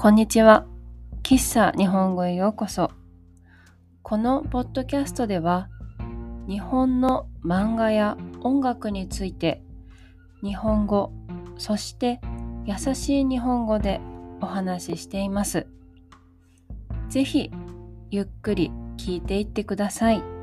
こんにちは。喫茶日本語へようこそ。このポッドキャストでは、日本の漫画や音楽について、日本語、そして優しい日本語でお話ししています。ぜひ、ゆっくり聞いていってください。